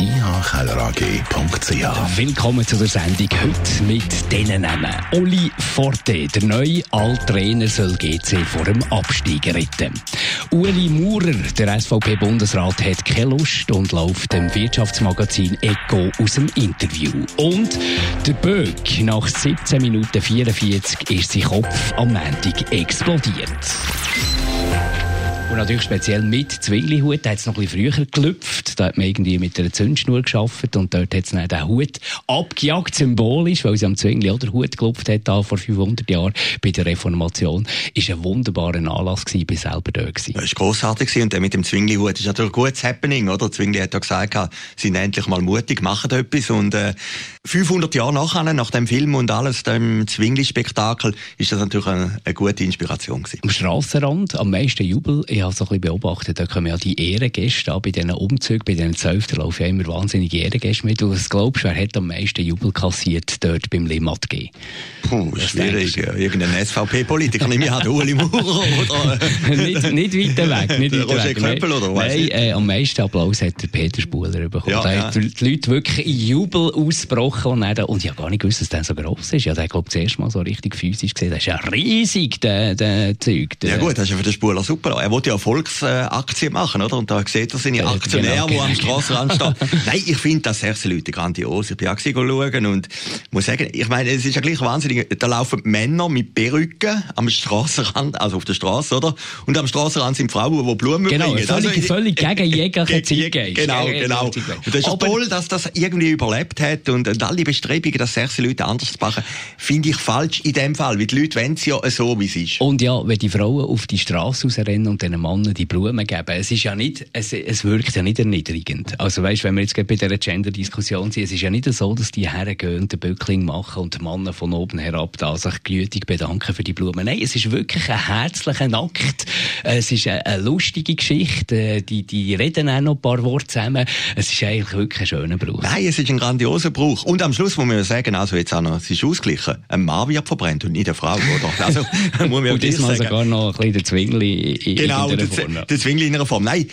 ihkellerag.ch. Willkommen zu der Sendung heute mit diesen Namen. Oli Forte, der neue Alttrainer, soll GC vor dem Abstieg retten. Uli Maurer, der SVP-Bundesrat, hat keine Lust und läuft dem Wirtschaftsmagazin Eco aus dem Interview. Und der Böck, nach 17 Minuten 44 ist sein Kopf am Montag explodiert. Und natürlich speziell mit Zwinglihut, da hat es noch ein bisschen früher gelüpft. Da hat man irgendwie mit einer Zündschnur geschafft und dort hat es dann den Hut abgejagt, symbolisch, weil sie am Zwingli oder Hut gelupft hat, da vor 500 Jahren bei der Reformation. Ist ein wunderbarer Anlass gewesen, bin selber da gewesen. Das war grossartig und der mit dem Zwingli-Hut ist natürlich ein gutes Happening, oder? Zwingli hat ja gesagt, sie sind endlich mal mutig, machen etwas und äh, 500 Jahre nachher, nach dem Film und alles, dem Zwingli-Spektakel, ist das natürlich eine, eine, gute Inspiration gewesen. Am Strassenrand, am meisten Jubel, ich habe so ein bisschen beobachtet, da kommen ja die Ehrengäste an, bei diesen Umzügen, bei diesen Zwölften laufen ja immer wahnsinnige Ehrengäste mit. Und was glaubst du, wer hat am meisten Jubel kassiert dort beim Limmat G? Puh, das schwierig. Irgendein SVP-Politiker, nehme ich an, Uli Maurer oder... nicht, nicht weiter weg, nicht weiter Roger weg. Knöppel, oder was? Nein, äh, am meisten Applaus hat der Peter Spuler bekommen. Ja, da ja. hat die Leute wirklich in Jubel ausgebrochen und, dann, und ich habe gar nicht gewusst, dass der so gross ist. Ja, der glaube das erste Mal so richtig physisch gesehen. Der ist ja riesig, der, der Zeug. Der, Ja gut, das ist ja für den Spuler super. Er wollte ja Volksaktien machen, oder? Und da sieht er seine Ja, Aktionäre, genau, die am genau. Strassenrand stehen. Nein, ich finde das sehr Leute grandios. Ich bin auch schauen und muss sagen, ich meine, es ist ja gleich wahnsinnig. Da laufen Männer mit Perücken am Strassenrand, also auf der Straße, oder? Und am Strassenrand sind Frauen, die Blumen Genau, bringen. völlig, Also, völlig gegen ge- Zeitgeist. Genau, genau. Und das ist Aber- toll, dass das irgendwie überlebt hat und, und alle Bestrebungen, das sehr viele Leute anders zu machen, finde ich falsch in dem Fall, weil die Leute wollen es ja so, wie es ist. Und ja, wenn die Frauen auf die Straße rausrennen und den Männern die Blumen geben, es ist ja nicht, es, es wirkt ja nicht erniedrigend. Also weißt, wenn wir jetzt gerade bei dieser Gender-Diskussion sind, es ist ja nicht so, dass die hergehen und den Böckling machen und die Männer von oben herab da sich gütig bedanken für die Blumen. Nein, es ist wirklich ein herzlicher Akt. Es ist eine, eine lustige Geschichte. Die, die reden auch noch ein paar Worte zusammen. Es ist eigentlich wirklich ein schöner Brauch. Nein, es ist ein grandioser Brauch. Und am Schluss muss man sagen, also jetzt auch noch, es ist ausgeglichen. Ein Mann wird verbrennt und nicht eine Frau, oder? Also, muss man Und diesmal sogar noch ein bisschen der Zwingli in Genau, der Zwingli in einer Form. Nein,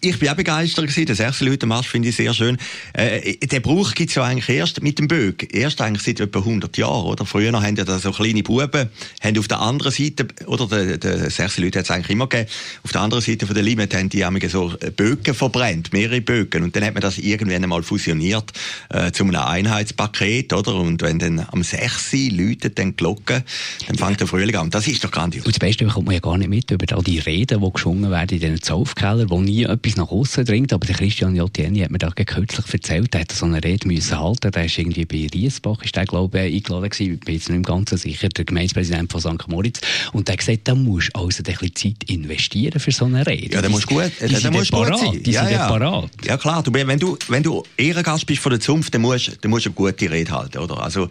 ich bin auch begeistert gewesen. Das erste Leutenmarsch finde ich sehr schön. Äh, den Brauch gibt's ja eigentlich erst mit dem Böck. Erst eigentlich seit etwa 100 Jahren, oder? Früher haben ja so kleine Buben, haben auf der anderen Seite, oder der, der sechste Leute hat's eigentlich immer gegeben, auf der anderen Seite von der Limit haben die haben so Böcken verbrennt, mehrere Böcken. Und dann hat man das irgendwann einmal fusioniert, äh, zu einem Einheitspaket, oder? Und wenn dann am 6. läutet dann die Glocke, dann fängt der Frühling an. Das ist doch grandios. Und das Beste bekommt man ja gar nicht mit über all die Reden, die geschwungen werden in diesen Zaufkeller, wo nie etwas nach außen dringt. Aber der Christian Jotieni hat mir da kürzlich erzählt, er hat so eine Rede müssen halten. Der ist irgendwie bei Riesbach, ist der, glaube ich, eingeladen gewesen. Ich bin jetzt nicht ganz sicher, der Gemeindepräsident von St. Moritz. Und der hat gesagt, da musst du also ein bisschen Zeit investieren für so eine Rede. Ja, dann musst du gut, die dann sind musst du gut parat, sein. Die ja, sind ja. parat. Ja klar, du, wenn du wenn du Ehrengast bist von der Zunft, dann musst dann musst du eine gute Rede halten, oder? Also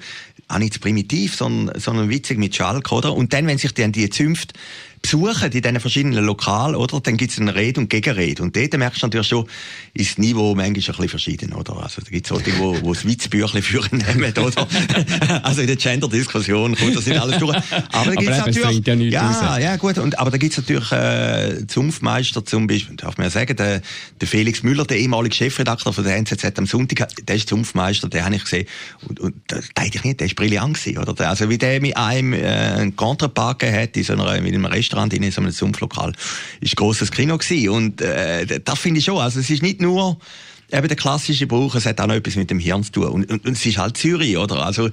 auch nicht zu primitiv, sondern, sondern witzig mit Schalk, oder? Und dann, wenn sich dann die Zünft besuchen in diesen verschiedenen Lokalen, oder? Dann gibt es eine Rede und Gegenrede. Und dort merkst du natürlich schon, ist das Niveau manchmal ein bisschen verschieden, oder? Also, da gibt es solche, wo, wo das Witzbüchlein führen nehmen, oder? also in der Gender-Diskussion kommt das nicht alles durch. Aber da eben, es natürlich, ja ja, raus. ja, gut. Und, aber da gibt's natürlich äh, Zunftmeister zum Beispiel, darf man ja sagen, der, der Felix Müller, der ehemalige Chefredakteur von der NZZ am Sonntag, der ist Zunftmeister, den habe ich gesehen. Und, und da dachte ich nicht, der ist brillant gewesen, oder? Der- Also wie der mit einem äh, einen Contrepark hat in so einer, in einem Restaurant, in so einem Zunftlokal, ist grosses Kino gewesen. Und äh, das finde ich schon. Also es ist nicht nur eben der klassische Brauch, es hat auch noch etwas mit dem Hirn zu tun. Und, und, und es ist halt Zürich, oder? Also,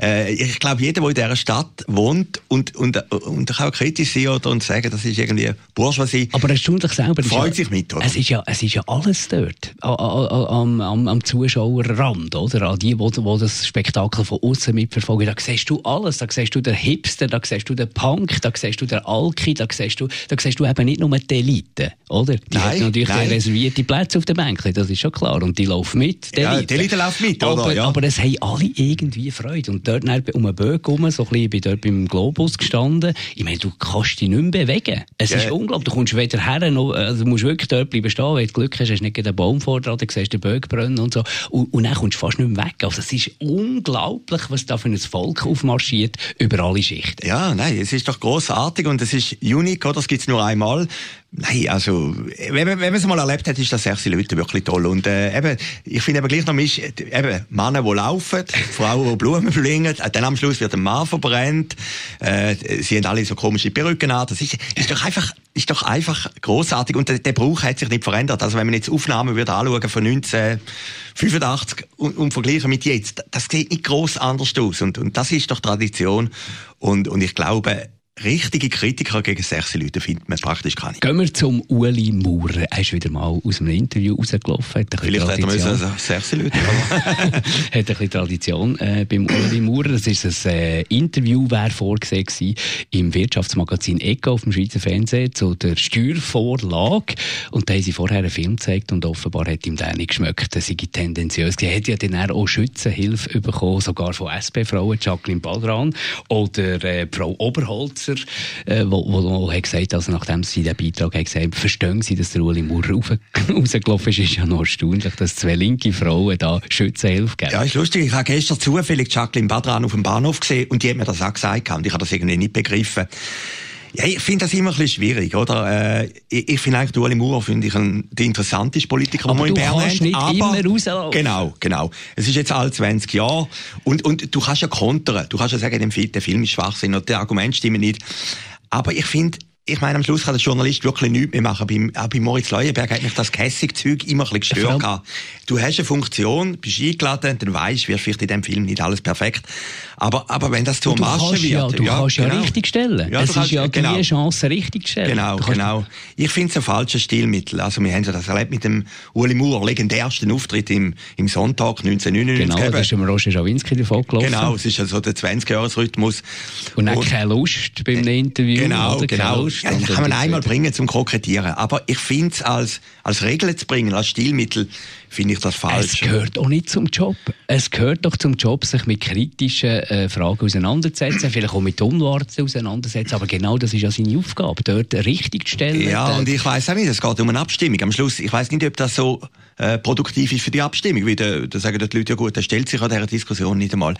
äh, ich glaube, jeder, der in dieser Stadt wohnt und, und, und kann auch kritisch sein oder, und sagen, das ist irgendwie Bourgeoisie, Aber erstaunlich selber. freut ja, sich mit, oder? Es ist ja, es ist ja alles dort. Am, am, am Zuschauerrand, oder? An die, die, die das Spektakel von außen mitverfolgen. Da siehst du alles. Da siehst du den Hipster, da siehst du den Punk, da siehst du den Alki, da siehst du, da siehst du eben nicht nur die Elite, oder? Die Nein, hat natürlich nein. reservierte Plätze auf den Bänkchen, das ist schon klar. Und die laufen mit. Die ja, Elite. die Elite läuft mit, aber, oder? Ja. aber es haben alle irgendwie Freude. Und dort um einen Böck rum, so ein bisschen, ich bin dort beim Globus gestanden. Ich meine, du kannst dich nicht mehr bewegen. Es ja. ist unglaublich. Du kommst weder her, noch, also du musst wirklich dort bleiben stehen. Wenn du Glück hast, hast du nicht den Baum vor dir, dann siehst du den Böck brennen und so. Und, und dann kommst du fast nicht mehr weg. Also es ist unglaublich, was da für ein Volk aufmarschiert über alle Schichten. Ja, nein, es ist doch großartig und es ist unique, oder? Das gibt's nur einmal. Nein, also, wenn man, wenn man es mal erlebt hat, ist das sechs Leute wirklich toll. Und, äh, eben, ich finde eben gleich noch, ist, eben, Männer, die laufen, Frauen, die Blumen fliegen, äh, dann am Schluss wird ein Mann verbrennt, äh, sie haben alle so komische Perücken an. Das ist, ist doch einfach, ist doch einfach großartig. Und der, der Brauch hat sich nicht verändert. Also, wenn man jetzt Aufnahmen würde anschauen von 1985 und, und vergleichen mit jetzt, das sieht nicht gross anders aus. Und, und das ist doch Tradition. Und, und ich glaube, richtige Kritiker gegen sechs Leute findet man praktisch gar nicht. Gehen wir zum Uli Maurer. Er ist wieder mal aus einem Interview rausgelaufen. Hat Vielleicht hätten wir also sechs Leute. hat ein bisschen Tradition äh, beim Uli Maurer. Das ist ein äh, Interview, wäre vorgesehen im Wirtschaftsmagazin Eco auf dem Schweizer Fernsehen zu der Steuervorlage. Und da haben sie vorher einen Film gezeigt und offenbar hat ihm der nicht geschmeckt. Das sei tendenziös. Er hat ja dann auch Schützenhilfe bekommen, sogar von SP-Frauen, Jacqueline Balran oder äh, Frau Oberholz Schweizer, äh, wo, hat gesagt, also nachdem sie den Beitrag haben gesagt verstehen sie, dass der Uli Maurer rausgelaufen ist, ist ja noch erstaunlich, dass zwei linke Frauen da Schützenhilfe geben. Ja, ist lustig. Ich habe gestern zufällig Jacqueline Badran auf dem Bahnhof gesehen und die hat mir das auch gesagt und ich habe das irgendwie nicht begriffen. Ja, ich finde das immer ein bisschen schwierig, oder? Äh, ich, ich finde eigentlich, Ueli Maurer finde ich ein, der interessanteste Politiker, den wir in Bern haben. nicht aber, immer rauslaufen. Genau, genau. Es ist jetzt all 20 Jahre und, und du kannst ja kontern. Du kannst ja sagen, der Film ist Schwachsinn und die Argumente stimmen nicht. Aber ich finde, ich meine, am Schluss kann der Journalist wirklich nichts mehr machen. Beim, auch bei Moritz Leuenberg hat mich das Kässig-Zeug immer ein bisschen gestört. Ja, du hast eine Funktion, bist eingeladen, dann weisst, wird vielleicht in dem Film nicht alles perfekt. Aber, aber wenn das zur Masche wird... Ja, du ja, kannst genau. ja richtig stellen. Ja, es ist ja genau. die Chance, richtig stellen. Genau, genau. Ich finde es ein falsches Stilmittel. Also wir haben das erlebt mit dem Uli Moore, legendärsten Auftritt im, im Sonntag 1999. Genau, da ist dem Roger Schawinski davon gelaufen. Genau, es ist also der 20-Jahres-Rhythmus. Und auch keine Lust beim Interview. Genau, genau. Ja, das kann man einmal bringen zum Kokettieren. Aber ich finde es als, als Regel zu bringen, als Stilmittel, finde ich das falsch. Es gehört auch nicht zum Job. Es gehört doch zum Job, sich mit kritischen äh, Fragen auseinanderzusetzen, vielleicht auch mit Unwahrheiten auseinanderzusetzen. Aber genau das ist ja seine Aufgabe, dort richtig zu stellen. Ja, und ich weiß auch nicht, es geht um eine Abstimmung. Am Schluss, ich weiß nicht, ob das so äh, produktiv ist für die Abstimmung. Wie da, da sagen die Leute ja gut, da stellt sich an dieser Diskussion nicht einmal.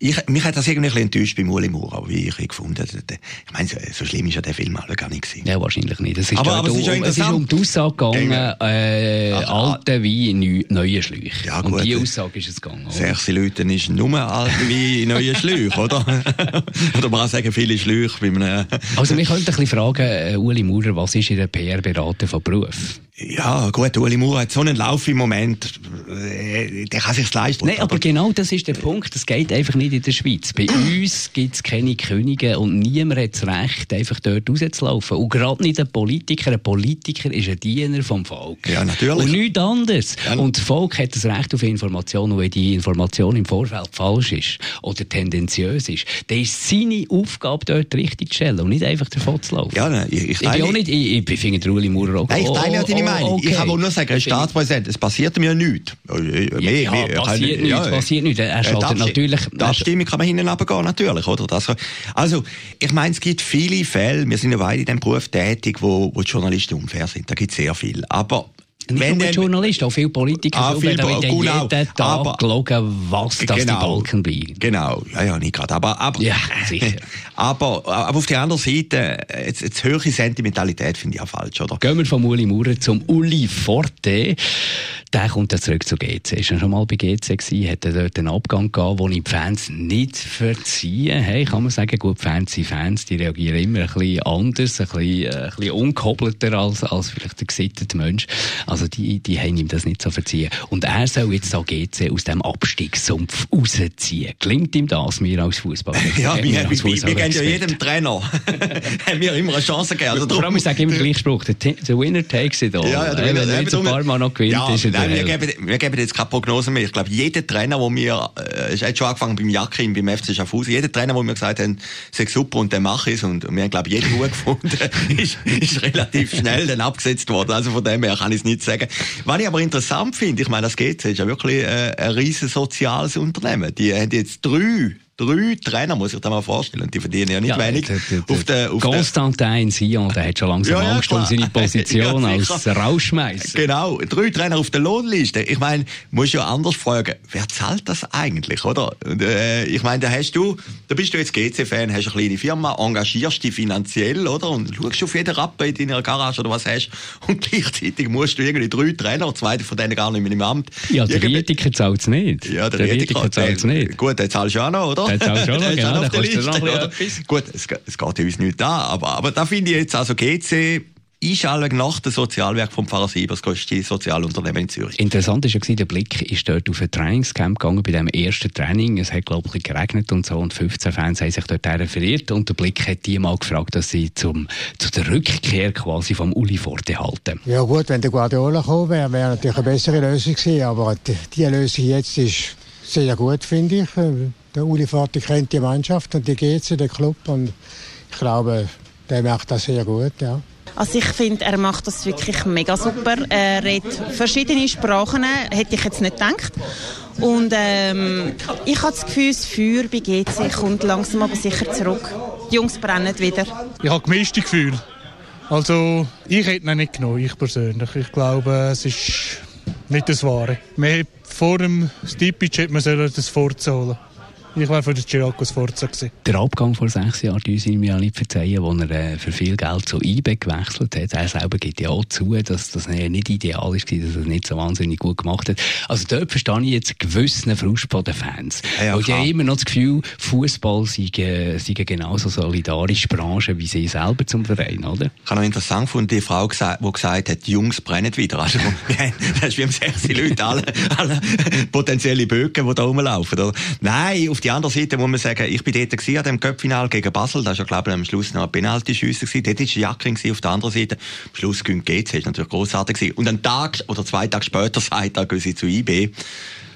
Ich, mich hat das irgendwie ein bisschen enttäuscht bei Uli Maurer, wie ich gefunden habe. Ich meine, so, schlimm ist ja der Film alle gar nicht gewesen. Ja, wahrscheinlich nicht. Es ist, aber, aber es, ist um, es ist um die Aussage gegangen, äh, also, alte wie neu, neue Schläuche. Ja, gut. Um die Aussage ist es gegangen. Sechs Leute ist nur alte wie neue Schläuche, oder? oder man kann sagen, viele Schläuche bei einem... also, wir könnten ein bisschen fragen, äh, Uli Maurer, was ist Ihr PR-Berater von Beruf? Ja, gut, Uli Maurer hat so einen Lauf im Moment, äh, der kann sich's leisten. Nein, aber, aber genau das ist der Punkt. Es geht einfach nicht in der Schweiz. Bei uns gibt es keine Könige und niemand hat das Recht, einfach dort rauszulaufen. Und gerade nicht ein Politiker. Ein Politiker ist ein Diener vom Volk. Ja, natürlich. Und nichts anderes. Ja. Und das Volk hat das Recht auf Informationen. Und wenn die Information im Vorfeld falsch ist oder tendenziös ist, dann ist seine Aufgabe, dort richtig zu stellen und nicht einfach davon zu laufen. Ja, nein, ich, ich, ich, bin auch nicht, ich, ich finde Uli Maurer auch... Nein, ich teile ja deine Meinung. Okay. Ich kann nur sagen, Herr Staatspräsident, es passiert mir nichts. Mehr, ja, mehr, passiert nichts, ja, passiert nichts. Er schaltet natürlich... Die Abstimmung kann man hinten runtergehen, natürlich, oder? Das, also, ich meine, es gibt viele Fälle, wir sind ja beide in diesem Beruf tätig, wo, wo die Journalisten unfair sind. Da gibt es sehr viel. Aber nicht wenn nur Journalisten, auch viele Politiker ah, viel, werden genau, jeden Tag aber, gelogen, was das genau, die Balken bleiben. Genau, ja, ja, nicht gerade. Aber, aber, ja, sicher. aber, aber auf der anderen Seite, jetzt, jetzt höhere Sentimentalität finde ich auch falsch, oder? Gehen wir von Uli Maurer zum Uli Forte. Der kommt dann zurück zu GC. Ist er schon mal bei GC gewesen, hat er dort einen Abgang gehabt, den die Fans nicht verziehen. Hey, kann man sagen, gut, Fans sind Fans, die reagieren immer ein bisschen anders, ein bisschen, äh, ein bisschen unkobelter als, als vielleicht der gesittete Mensch. Also die, die haben ihm das nicht so verziehen. Und er soll jetzt da GC aus dem Abstiegssumpf rausziehen. Klingt ihm das, mir als Fußballer? ja, wir, wir, wir, wir geben ja jedem Trainer haben wir immer eine Chance gegeben. Also allem, ich sage immer Gleichspruch, der, der Winner takes it all. Ja, ja, der Winner, wenn er jetzt ein paar Mal noch gewinnt, ja, ist er Nein, wir geben, wir geben jetzt keine Prognose mehr. Ich glaube, jeder Trainer, wo wir, äh, es hat schon angefangen beim Jakin, beim FC Schaffhausen, jeder Trainer, wo wir gesagt haben, sei super und der mache es und wir haben, glaube ich, jeden gut gefunden, ist, ist relativ schnell dann abgesetzt worden. Also von dem her kann ich es nicht sagen. Was ich aber interessant finde, ich meine, das GC ist ja wirklich äh, ein riesen soziales Unternehmen. Die haben jetzt drei drei Trainer, muss ich dir mal vorstellen. Die verdienen ja nicht ja, wenig. Der, der, auf der, auf Constantin Sion, der hat schon langsam ja, Angst um seine Position ja, als Rauschmeißer. Genau, drei Trainer auf der Lohnliste. Ich meine, muss ja anders fragen, wer zahlt das eigentlich, oder? Und, äh, ich meine, da hast du, da bist du jetzt GC-Fan, hast eine kleine Firma, engagierst dich finanziell, oder? Und schaust auf jeden Rappen in deiner Garage oder was hast. Und gleichzeitig musst du irgendwie drei Trainer, zwei von denen gar nicht mehr im Amt. Ja, der Rietiker zahlt es nicht. Ja, der, der Rietiker zahlt es nicht. Gut, der zahlst du auch noch, oder? Der schon noch, genau, kostet noch etwas. Gut, es, es geht ja uns nicht da, aber, aber da finde ich jetzt, also GC, Einschaltung nach dem Sozialwerk vom Pfarrer Siebers, größte Sozialunternehmen in Zürich. Interessant war ja, der Blick ist dort auf ein Trainingscamp gegangen, bei dem ersten Training. Es hat, glaube ich, geregnet und so, und 15 Fans haben sich dort referiert, und der Blick hat die mal gefragt, dass sie zum, zu der Rückkehr quasi vom Uli Forte halten. Ja gut, wenn der Guardiola gekommen wäre, wäre natürlich eine bessere Lösung gewesen, aber die, die Lösung jetzt ist sehr gut, finde ich. Der Uli Forte kennt die Mannschaft und die GC, den Club, und ich glaube, der macht das sehr gut, ja. Also ich finde, er macht das wirklich mega super. Er redet verschiedene Sprachen, hätte ich jetzt nicht gedacht. Und ähm, ich habe das Gefühl, das Feuer bei GC kommt langsam aber sicher zurück. Die Jungs brennen wieder. Ich habe gemischte Gefühle. Also ich hätte ihn nicht genommen, ich persönlich. Ich glaube, es ist nicht das Wahre. Vor dem Stipic man das vorzuholen. Ich war für den Giraco Sforza. Gewesen. Der Abgang vor sechs Jahren, die ihm ja nicht verzeihen, wo er äh, für viel Geld zu IBE gewechselt hat. Er selber gibt ja auch zu, dass das nicht ideal ist, dass er es nicht so wahnsinnig gut gemacht hat. Also dort verstehe ich jetzt gewissen Frust von den Fans. Ja, ja, Weil die haben immer noch das Gefühl, Fußball sei, sei genauso solidarische Branche wie sie selber zum Verein, oder? Ich habe noch interessant gefunden, die Frau, die gesagt hat, die Jungs brennen wieder. Also, das ist wie um sechs Leute, alle, alle potenzielle Bögen, die da rumlaufen. Oder? Nein, auf die die andere Seite muss man sagen, ich bin dort gewesen, an dem Köpfinal gegen Basel, da war ja, glaube ich, am Schluss noch ein Penalty-Schüsse. Dort war Jacqueline auf der anderen Seite. Am Schluss gegen GC, das war natürlich grossartig gewesen. Und einen Tag oder zwei Tage später sagt er, gehen sie zu IB.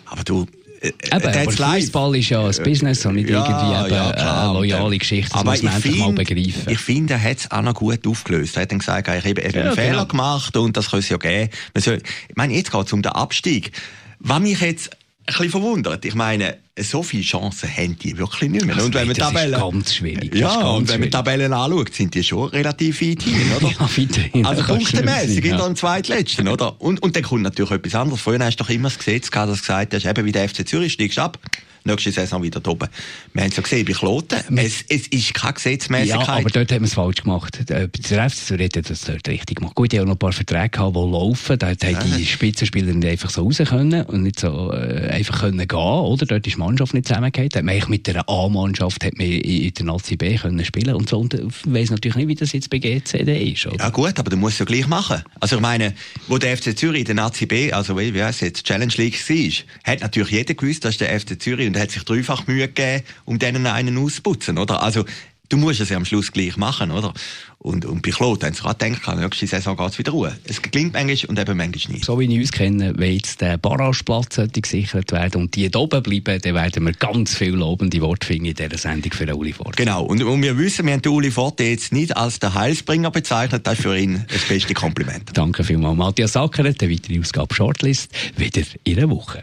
Aber du, äh, Eben, aber Fußball ist ja ein Business und nicht ja, irgendwie eben ja, eine loyale Geschichte. Das aber muss man einfach mal begreifen. Ich finde, er hat es auch noch gut aufgelöst. Er hat dann gesagt, ich habe eben ja, einen Fehler genau. gemacht und das kann es ja geben. Soll, ich meine, jetzt geht es um den Abstieg. Was mich jetzt ein bisschen verwundert. Ich meine, so viele Chancen haben die wirklich nicht mehr. Also und wenn man Tabellen, ganz schwierig. Ja, ganz und wenn man Tabellen anschaut, sind die schon relativ weit hin, oder? ja, weit hin. Also punktemässig ja. in den zweitletzten, oder? Und, und dann kommt natürlich etwas anderes. Vorhin hast du doch immer das Gesetz gehabt, das gesagt hast, eben wie der FC Zürich steigst ab nächste Saison wieder oben. Wir haben es ja gesehen bei Kloten. Es, es ist keine Gesetzmäßigkeit. Ja, aber dort haben wir es falsch gemacht. Der FC Zürich hat das dort richtig gemacht. Gut, die haben noch ein paar Verträge gehabt, die laufen. Da haben die Spitzenspieler nicht einfach so raus können und nicht so äh, einfach können gehen, oder? Dort ist die Mannschaft nicht hat man mit der A-Mannschaft hat man in der Nazi B können spielen und so. Und ich weiss natürlich nicht, wie das jetzt bei GCD ist, oder? Ja gut, aber du musst es ja gleich machen. Also ich meine, wo der FC Zürich in der Nazi B, also wie, wie heisst jetzt, Challenge League war, hat natürlich jeder gewusst, dass der FC Zürich und hat sich dreifach Mühe gegeben, um denen einen auszuputzen, oder? Also, du musst es ja am Schluss gleich machen, oder? Und, und bei Claude haben sie gerade gedacht, nächste Saison geht es wieder Ruhe. Es klingt manchmal und eben manchmal nicht. So wie wir uns kennen, wenn jetzt der Barrageplatz gesichert werden und die hier oben bleiben, dann werden wir ganz viel lobende Worte finden in dieser Sendung für den Uli Forte. Genau. Und, und wir wissen, wir haben den Uli Forte jetzt nicht als den Heilsbringer bezeichnet. Das ist für ihn das beste Kompliment. Danke vielmals, Matthias Sackeret. Eine weitere Ausgabe Shortlist wieder in einer Woche.